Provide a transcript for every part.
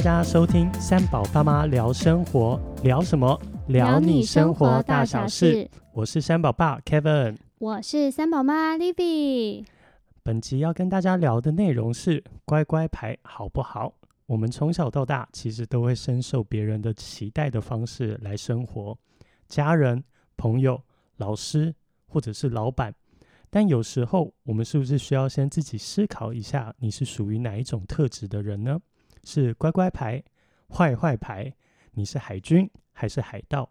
大家收听三宝爸妈聊生活，聊什么？聊你生活大小事。我是三宝爸 Kevin，我是三宝妈 Livy。本集要跟大家聊的内容是乖乖牌好不好？我们从小到大其实都会深受别人的期待的方式来生活，家人、朋友、老师或者是老板。但有时候我们是不是需要先自己思考一下，你是属于哪一种特质的人呢？是乖乖牌、坏坏牌？你是海军还是海盗？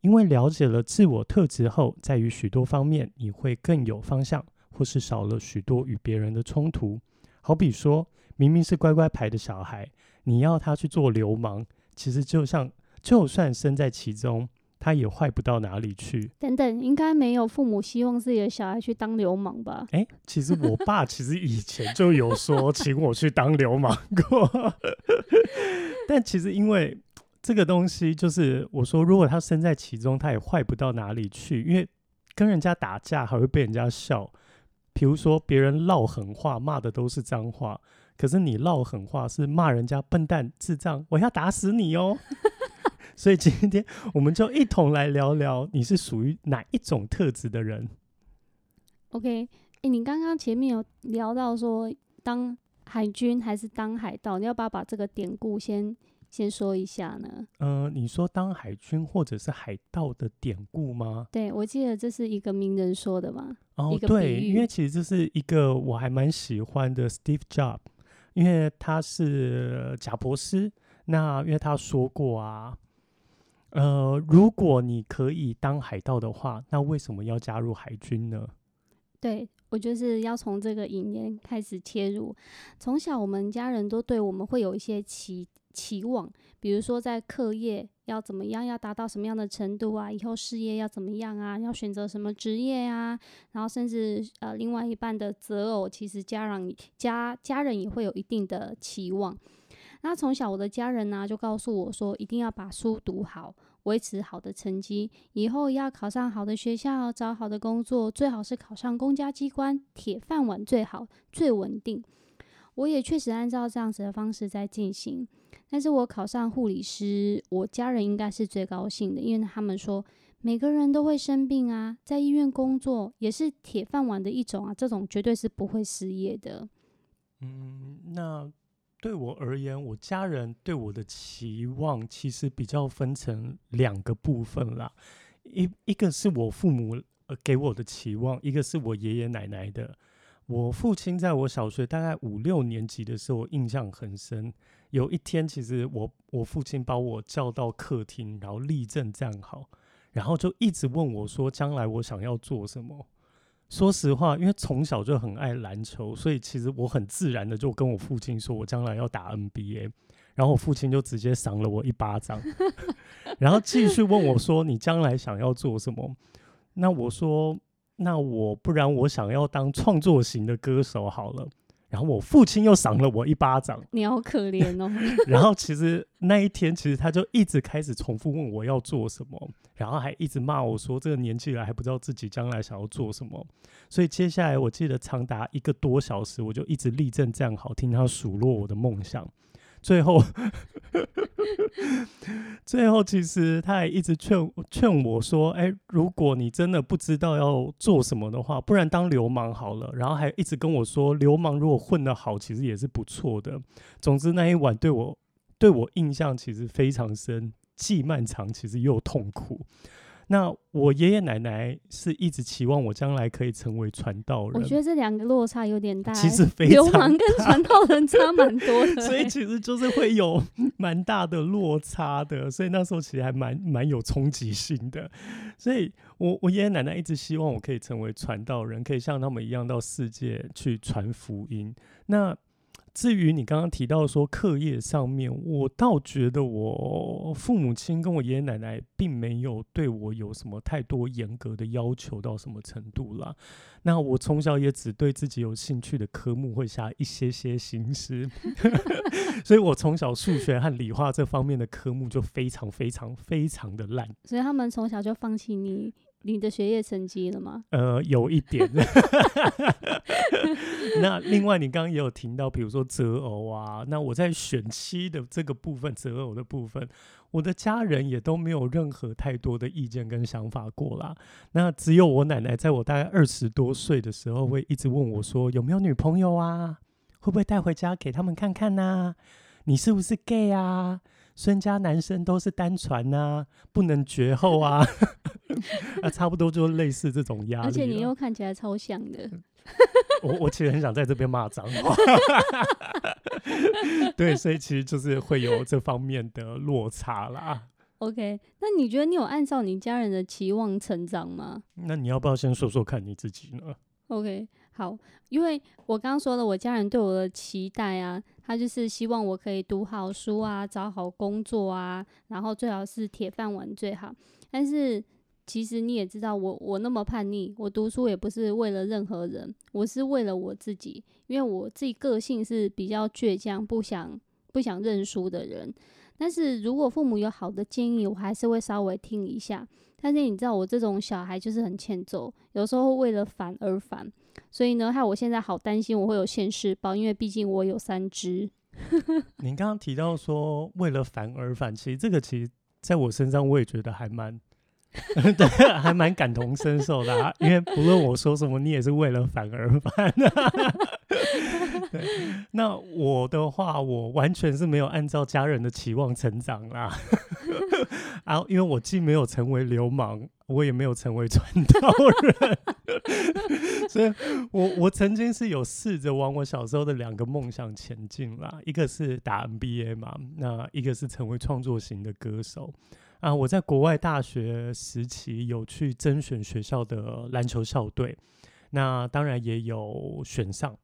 因为了解了自我特质后，在于许多方面你会更有方向，或是少了许多与别人的冲突。好比说，明明是乖乖牌的小孩，你要他去做流氓，其实就像就算身在其中，他也坏不到哪里去。等等，应该没有父母希望自己的小孩去当流氓吧？哎，其实我爸其实以前就有说请我去当流氓过，但其实因为。这个东西就是我说，如果他身在其中，他也坏不到哪里去，因为跟人家打架还会被人家笑。比如说别人唠狠话，骂的都是脏话，可是你唠狠话是骂人家笨蛋、智障，我要打死你哦。所以今天我们就一同来聊聊，你是属于哪一种特质的人？OK，哎，你刚刚前面有聊到说当海军还是当海盗，你要不要把这个典故先？先说一下呢，呃，你说当海军或者是海盗的典故吗？对，我记得这是一个名人说的嘛。哦，对，因为其实这是一个我还蛮喜欢的 Steve Jobs，因为他是贾博士。那因为他说过啊，呃，如果你可以当海盗的话，那为什么要加入海军呢？对我就是要从这个引言开始切入。从小我们家人都对我们会有一些期。期望，比如说在课业要怎么样，要达到什么样的程度啊？以后事业要怎么样啊？要选择什么职业啊？然后甚至呃，另外一半的择偶，其实家长家家人也会有一定的期望。那从小我的家人呢，就告诉我说，一定要把书读好，维持好的成绩，以后要考上好的学校，找好的工作，最好是考上公家机关，铁饭碗最好，最稳定。我也确实按照这样子的方式在进行。但是我考上护理师，我家人应该是最高兴的，因为他们说每个人都会生病啊，在医院工作也是铁饭碗的一种啊，这种绝对是不会失业的。嗯，那对我而言，我家人对我的期望其实比较分成两个部分啦，一一个是我父母呃给我的期望，一个是我爷爷奶奶的。我父亲在我小学大概五六年级的时候，印象很深。有一天，其实我我父亲把我叫到客厅，然后立正站好，然后就一直问我说：“将来我想要做什么？”说实话，因为从小就很爱篮球，所以其实我很自然的就跟我父亲说：“我将来要打 NBA。”然后我父亲就直接赏了我一巴掌，然后继续问我说：“你将来想要做什么？”那我说。那我不然我想要当创作型的歌手好了，然后我父亲又赏了我一巴掌，你好可怜哦。然后其实那一天，其实他就一直开始重复问我要做什么，然后还一直骂我说这个年纪了还不知道自己将来想要做什么。所以接下来我记得长达一个多小时，我就一直立正站好，听他数落我的梦想。最后，最后其实他还一直劝劝我说：“哎，如果你真的不知道要做什么的话，不然当流氓好了。”然后还一直跟我说：“流氓如果混得好，其实也是不错的。”总之那一晚对我对我印象其实非常深，既漫长，其实又痛苦。那我爷爷奶奶是一直期望我将来可以成为传道人。我觉得这两个落差有点大，其实流氓跟传道人差蛮多的，所以其实就是会有蛮大的落差的。所以那时候其实还蛮蛮有冲击性的。所以我我爷爷奶奶一直希望我可以成为传道人，可以像他们一样到世界去传福音。那至于你刚刚提到说课业上面，我倒觉得我父母亲跟我爷爷奶奶并没有对我有什么太多严格的要求到什么程度啦。那我从小也只对自己有兴趣的科目会下一些些心思，所以我从小数学和理化这方面的科目就非常非常非常的烂。所以他们从小就放弃你。你的学业成绩了吗？呃，有一点。那另外，你刚刚也有听到，比如说择偶啊，那我在选妻的这个部分，择偶的部分，我的家人也都没有任何太多的意见跟想法过啦。那只有我奶奶，在我大概二十多岁的时候，会一直问我说，有没有女朋友啊？会不会带回家给他们看看呢？你是不是 gay 啊？孙家男生都是单传呐，不能绝后啊。啊，差不多就类似这种压力。而且你又看起来超像的。我我其实很想在这边骂脏话。对，所以其实就是会有这方面的落差啦。OK，那你觉得你有按照你家人的期望成长吗？那你要不要先说说看你自己呢？OK，好，因为我刚刚说了，我家人对我的期待啊，他就是希望我可以读好书啊，找好工作啊，然后最好是铁饭碗最好，但是。其实你也知道，我我那么叛逆，我读书也不是为了任何人，我是为了我自己，因为我自己个性是比较倔强，不想不想认输的人。但是如果父母有好的建议，我还是会稍微听一下。但是你知道，我这种小孩就是很欠揍，有时候为了烦而烦，所以呢，害我现在好担心我会有现世报，因为毕竟我有三只。您刚刚提到说为了烦而烦，其实这个其实在我身上我也觉得还蛮。对，还蛮感同身受的啊，因为不论我说什么，你也是为了反而反。对，那我的话，我完全是没有按照家人的期望成长啦。然 后，因为我既没有成为流氓，我也没有成为传道人，所以我我曾经是有试着往我小时候的两个梦想前进啦，一个是打 NBA 嘛，那一个是成为创作型的歌手。啊，我在国外大学时期有去甄选学校的篮球校队，那当然也有选上。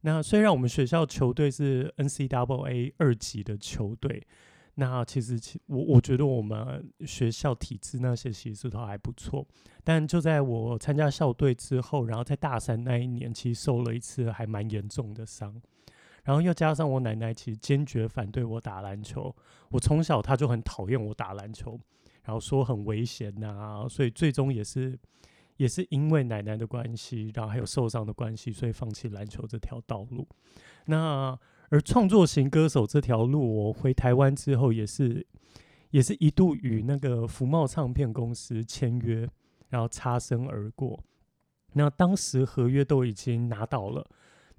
那虽然我们学校球队是 NCAA 二级的球队，那其实其我我觉得我们学校体制那些其实都还不错。但就在我参加校队之后，然后在大三那一年，其实受了一次还蛮严重的伤。然后又加上我奶奶其实坚决反对我打篮球，我从小她就很讨厌我打篮球，然后说很危险呐，所以最终也是也是因为奶奶的关系，然后还有受伤的关系，所以放弃篮球这条道路。那而创作型歌手这条路，我回台湾之后也是也是一度与那个福茂唱片公司签约，然后擦身而过。那当时合约都已经拿到了。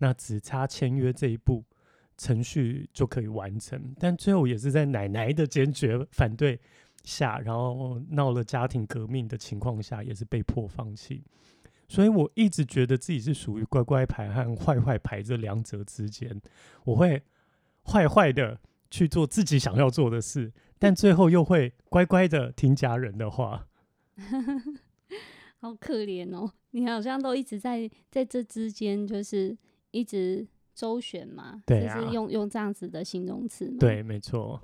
那只差签约这一步，程序就可以完成。但最后也是在奶奶的坚决反对下，然后闹了家庭革命的情况下，也是被迫放弃。所以我一直觉得自己是属于乖乖牌和坏坏牌这两者之间。我会坏坏的去做自己想要做的事，但最后又会乖乖的听家人的话。好可怜哦，你好像都一直在在这之间，就是。一直周旋嘛，就是用用这样子的形容词。对，没错。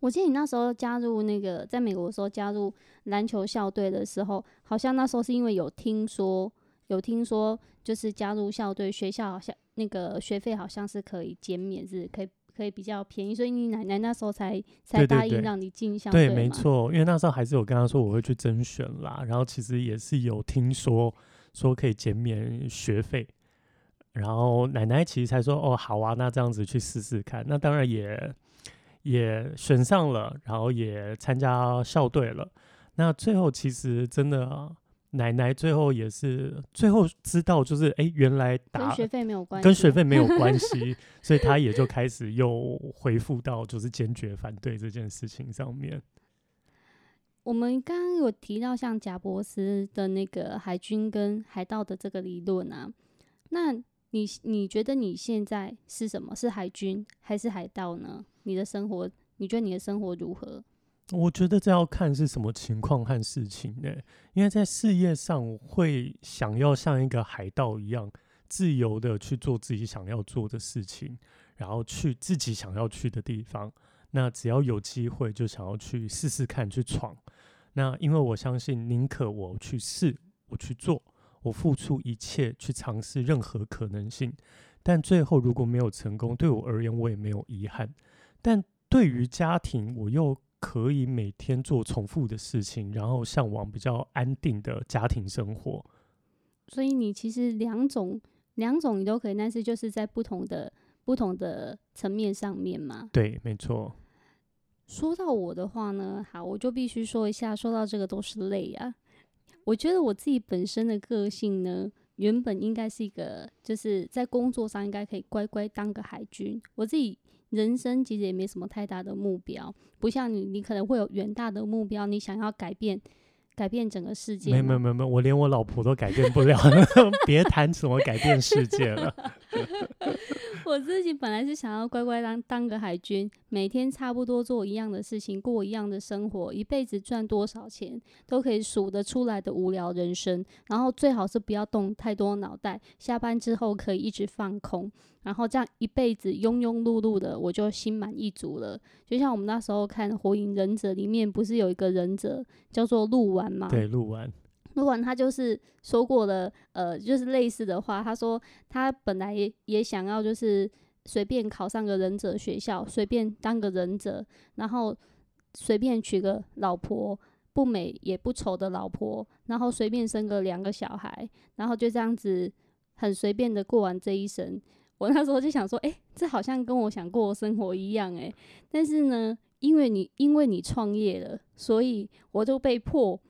我记得你那时候加入那个在美国的时候加入篮球校队的时候，好像那时候是因为有听说，有听说就是加入校队，学校好像那个学费好像是可以减免，是可以可以比较便宜，所以你奶奶那时候才才答应让你进校队。对，没错，因为那时候还是有跟他说我会去甄选啦，然后其实也是有听说说可以减免学费。然后奶奶其实才说：“哦，好啊，那这样子去试试看。”那当然也也选上了，然后也参加校队了。那最后其实真的，奶奶最后也是最后知道，就是哎，原来打跟学费没有关系，跟学费没有关系，所以他也就开始又回复到就是坚决反对这件事情上面。我们刚刚有提到像贾伯斯的那个海军跟海盗的这个理论啊，那。你你觉得你现在是什么？是海军还是海盗呢？你的生活，你觉得你的生活如何？我觉得这要看是什么情况和事情呢？因为在事业上我会想要像一个海盗一样自由的去做自己想要做的事情，然后去自己想要去的地方。那只要有机会，就想要去试试看，去闯。那因为我相信，宁可我去试，我去做。我付出一切去尝试任何可能性，但最后如果没有成功，对我而言我也没有遗憾。但对于家庭，我又可以每天做重复的事情，然后向往比较安定的家庭生活。所以你其实两种两种你都可以，但是就是在不同的不同的层面上面嘛。对，没错。说到我的话呢，好，我就必须说一下，说到这个都是泪啊。我觉得我自己本身的个性呢，原本应该是一个，就是在工作上应该可以乖乖当个海军。我自己人生其实也没什么太大的目标，不像你，你可能会有远大的目标，你想要改变。改变整个世界？没没没没，我连我老婆都改变不了，别谈什么改变世界了。我自己本来是想要乖乖当当个海军，每天差不多做一样的事情，过一样的生活，一辈子赚多少钱都可以数得出来的无聊人生。然后最好是不要动太多脑袋，下班之后可以一直放空。然后这样一辈子庸庸碌碌的，我就心满意足了。就像我们那时候看《火影忍者》里面，不是有一个忍者叫做鹿丸吗？对，鹿丸。鹿丸他就是说过了，呃，就是类似的话。他说他本来也也想要，就是随便考上个忍者学校，随便当个忍者，然后随便娶个老婆，不美也不丑的老婆，然后随便生个两个小孩，然后就这样子很随便的过完这一生。我那时候就想说，哎，这好像跟我想过的生活一样，哎。但是呢，因为你因为你创业了，所以我就被迫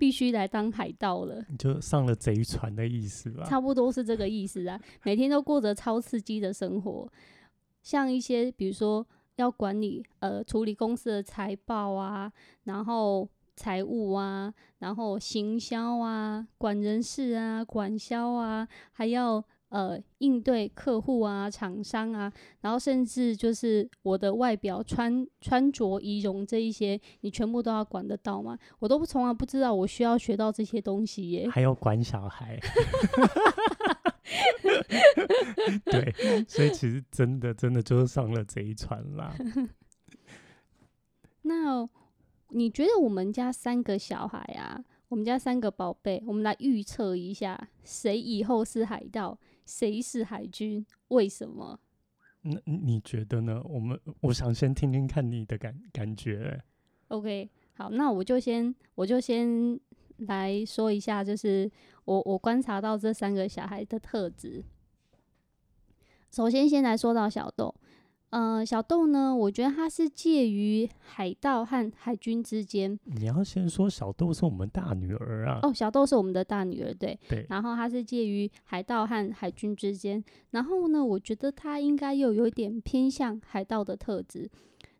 必须来当海盗了。你就上了贼船的意思吧？差不多是这个意思啊。每天都过着超刺激的生活，像一些比如说要管理呃处理公司的财报啊，然后财务啊，然后行销啊，管人事啊，管销啊，还要。呃，应对客户啊、厂商啊，然后甚至就是我的外表、穿穿着、仪容这一些，你全部都要管得到吗？我都从来不知道我需要学到这些东西耶。还要管小孩，对，所以其实真的真的就是上了贼船啦。那你觉得我们家三个小孩啊，我们家三个宝贝，我们来预测一下，谁以后是海盗？谁是海军？为什么？那你觉得呢？我们我想先听听看你的感感觉。OK，好，那我就先我就先来说一下，就是我我观察到这三个小孩的特质。首先，先来说到小豆。呃，小豆呢，我觉得他是介于海盗和海军之间。你要先说小豆是我们大女儿啊。哦，小豆是我们的大女儿，对。对。然后他是介于海盗和海军之间。然后呢，我觉得他应该又有一点偏向海盗的特质。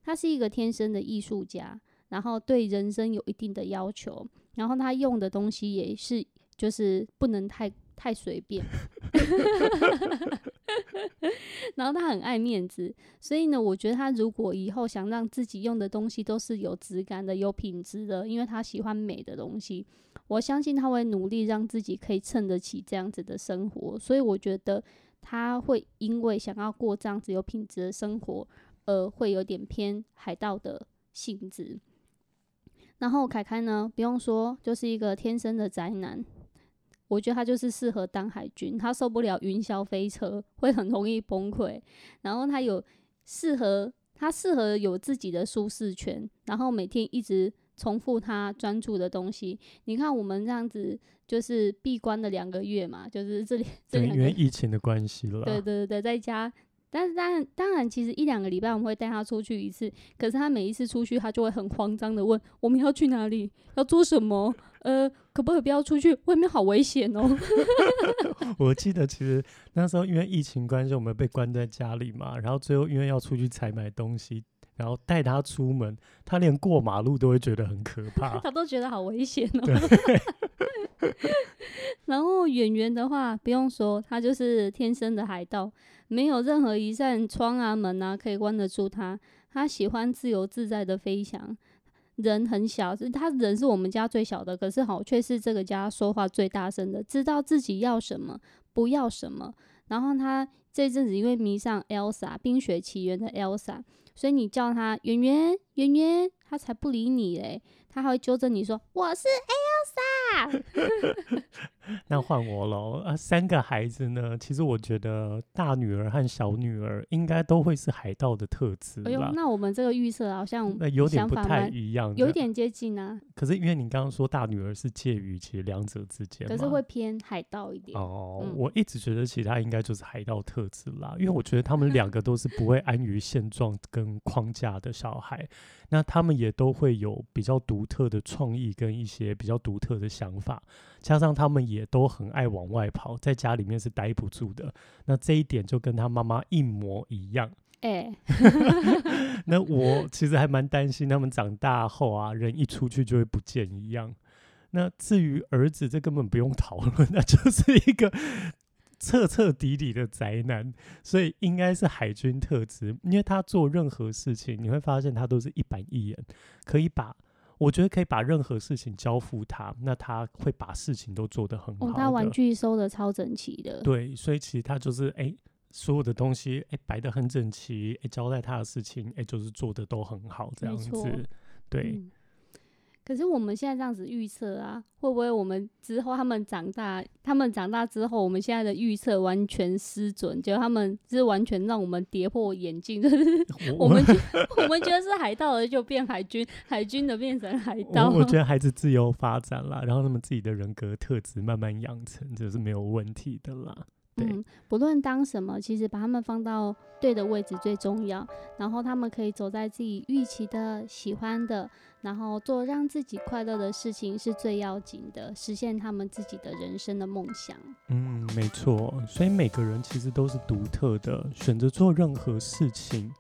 他是一个天生的艺术家，然后对人生有一定的要求。然后他用的东西也是，就是不能太太随便。然后他很爱面子，所以呢，我觉得他如果以后想让自己用的东西都是有质感的、有品质的，因为他喜欢美的东西，我相信他会努力让自己可以撑得起这样子的生活。所以我觉得他会因为想要过这样子有品质的生活，而会有点偏海盗的性质。然后凯凯呢，不用说，就是一个天生的宅男。我觉得他就是适合当海军，他受不了云霄飞车，会很容易崩溃。然后他有适合，他适合有自己的舒适圈，然后每天一直重复他专注的东西。你看我们这样子，就是闭关的两个月嘛，就是这里对，因为疫情的关系了。对对对对，在家。但是当然，当然，其实一两个礼拜我们会带他出去一次。可是他每一次出去，他就会很慌张的问：“我们要去哪里？要做什么？呃，可不可以不要出去？外面好危险哦！” 我记得其实那时候因为疫情关系，我们被关在家里嘛。然后最后因为要出去采买东西，然后带他出门，他连过马路都会觉得很可怕，他都觉得好危险哦。然后演员的话，不用说，他就是天生的海盗。没有任何一扇窗啊门啊可以关得住他。他喜欢自由自在的飞翔。人很小，是他人是我们家最小的，可是好却是这个家说话最大声的，知道自己要什么，不要什么。然后他这阵子因为迷上 Elsa，冰雪奇缘的 Elsa，所以你叫他圆圆圆圆，他才不理你嘞。他还会纠正你说我是 Elsa。那换我喽啊！三个孩子呢，其实我觉得大女儿和小女儿应该都会是海盗的特质哎呦，那我们这个预设好像那有点不太一样，有一。点接近啊，可是因为你刚刚说大女儿是介于其实两者之间，可是会偏海盗一点。哦，嗯我一直觉得其他应该就是海盗特质啦，因为我觉得他们两个都是不会安于现状跟框架的小孩，那他们也都会有比较独特的创意跟一些比较独特的想法，加上他们也都很爱往外跑，在家里面是待不住的，那这一点就跟他妈妈一模一样。哎、那我其实还蛮担心他们长大后啊，人一出去就会不见一样。那至于儿子，这根本不用讨论，那 就是一个彻彻底底的宅男，所以应该是海军特质，因为他做任何事情，你会发现他都是一板一眼，可以把。我觉得可以把任何事情交付他，那他会把事情都做得很好哦，他玩具收的超整齐的。对，所以其实他就是哎、所有的东西哎摆得很整齐，哎、交代他的事情哎、就是做的都很好这样子。对，嗯可是我们现在这样子预测啊，会不会我们之后他们长大，他们长大之后，我们现在的预测完全失准，就他们是完全让我们跌破眼镜，就是我们觉我们觉得是海盗的就变海军，海军的变成海盗。我我觉得 孩子自由发展啦，然后他们自己的人格特质慢慢养成，这是没有问题的啦。对嗯，不论当什么，其实把他们放到对的位置最重要。然后他们可以走在自己预期的、喜欢的，然后做让自己快乐的事情是最要紧的，实现他们自己的人生的梦想。嗯，没错，所以每个人其实都是独特的，选择做任何事情，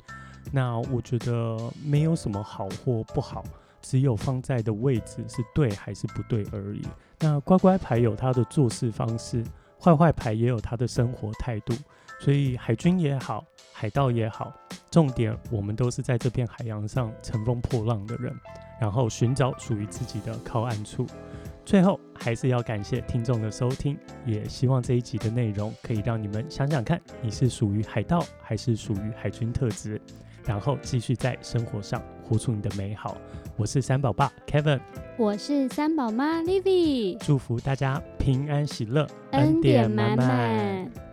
那我觉得没有什么好或不好，只有放在的位置是对还是不对而已。那乖乖牌有他的做事方式，坏坏牌也有他的生活态度，所以海军也好，海盗也好，重点我们都是在这片海洋上乘风破浪的人，然后寻找属于自己的靠岸处。最后还是要感谢听众的收听，也希望这一集的内容可以让你们想想看，你是属于海盗还是属于海军特质，然后继续在生活上活出你的美好。我是三宝爸 Kevin，我是三宝妈 Livy，祝福大家平安喜乐，恩典满满。